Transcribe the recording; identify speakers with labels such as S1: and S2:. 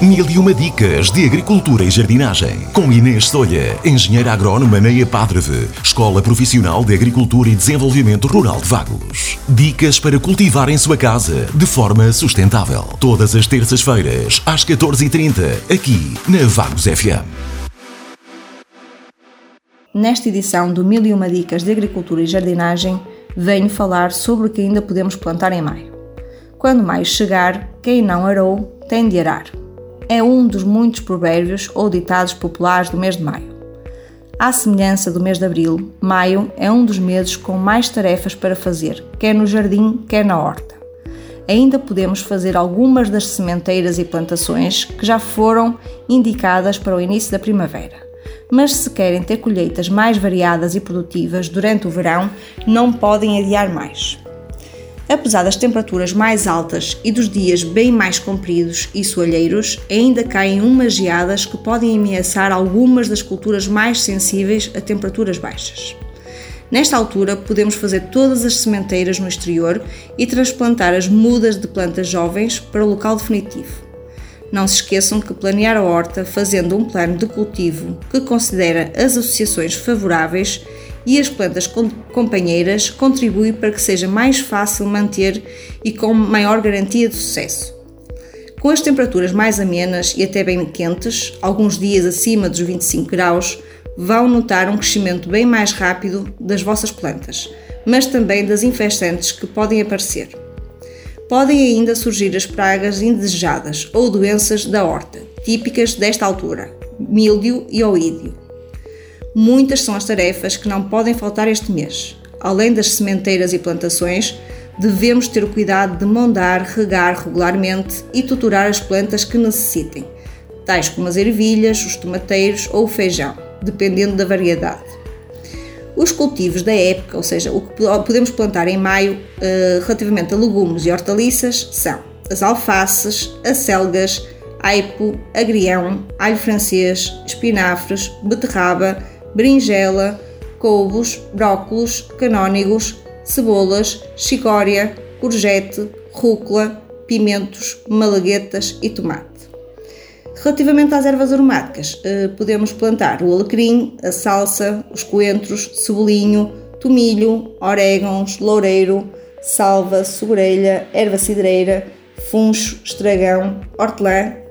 S1: Mil e uma dicas de agricultura e jardinagem. Com Inês Solha, engenheira agrónoma na EPADREV, Escola Profissional de Agricultura e Desenvolvimento Rural de Vagos. Dicas para cultivar em sua casa de forma sustentável. Todas as terças-feiras, às 14h30, aqui na Vagos FM.
S2: Nesta edição do Mil e uma dicas de agricultura e jardinagem, venho falar sobre o que ainda podemos plantar em maio. Quando maio chegar, quem não arou tem de arar é um dos muitos provérbios ou ditados populares do mês de maio. À semelhança do mês de abril, maio é um dos meses com mais tarefas para fazer, quer no jardim, quer na horta. Ainda podemos fazer algumas das sementeiras e plantações que já foram indicadas para o início da primavera. Mas se querem ter colheitas mais variadas e produtivas durante o verão, não podem adiar mais. Apesar das temperaturas mais altas e dos dias bem mais compridos e soalheiros, ainda caem umas geadas que podem ameaçar algumas das culturas mais sensíveis a temperaturas baixas. Nesta altura, podemos fazer todas as sementeiras no exterior e transplantar as mudas de plantas jovens para o local definitivo. Não se esqueçam que planear a horta fazendo um plano de cultivo que considera as associações favoráveis e as plantas companheiras contribuem para que seja mais fácil manter e com maior garantia de sucesso. Com as temperaturas mais amenas e até bem quentes, alguns dias acima dos 25 graus, vão notar um crescimento bem mais rápido das vossas plantas, mas também das infestantes que podem aparecer. Podem ainda surgir as pragas indesejadas ou doenças da horta, típicas desta altura, míldio e oídio. Muitas são as tarefas que não podem faltar este mês. Além das sementeiras e plantações, devemos ter o cuidado de mondar, regar regularmente e tutorar as plantas que necessitem, tais como as ervilhas, os tomateiros ou o feijão, dependendo da variedade. Os cultivos da época, ou seja, o que podemos plantar em maio eh, relativamente a legumes e hortaliças, são as alfaces, acelgas, aipo, agrião, alho francês, espinafres, beterraba, berinjela, couves, brócolos, canónigos, cebolas, chicória, courgette, rúcula, pimentos, malaguetas e tomate. Relativamente às ervas aromáticas, eh, podemos plantar o alecrim, a salsa, os coentros, cebolinho, tomilho, orégãos, loureiro, salva, sobrelha, erva cidreira, funcho, estragão, hortelã,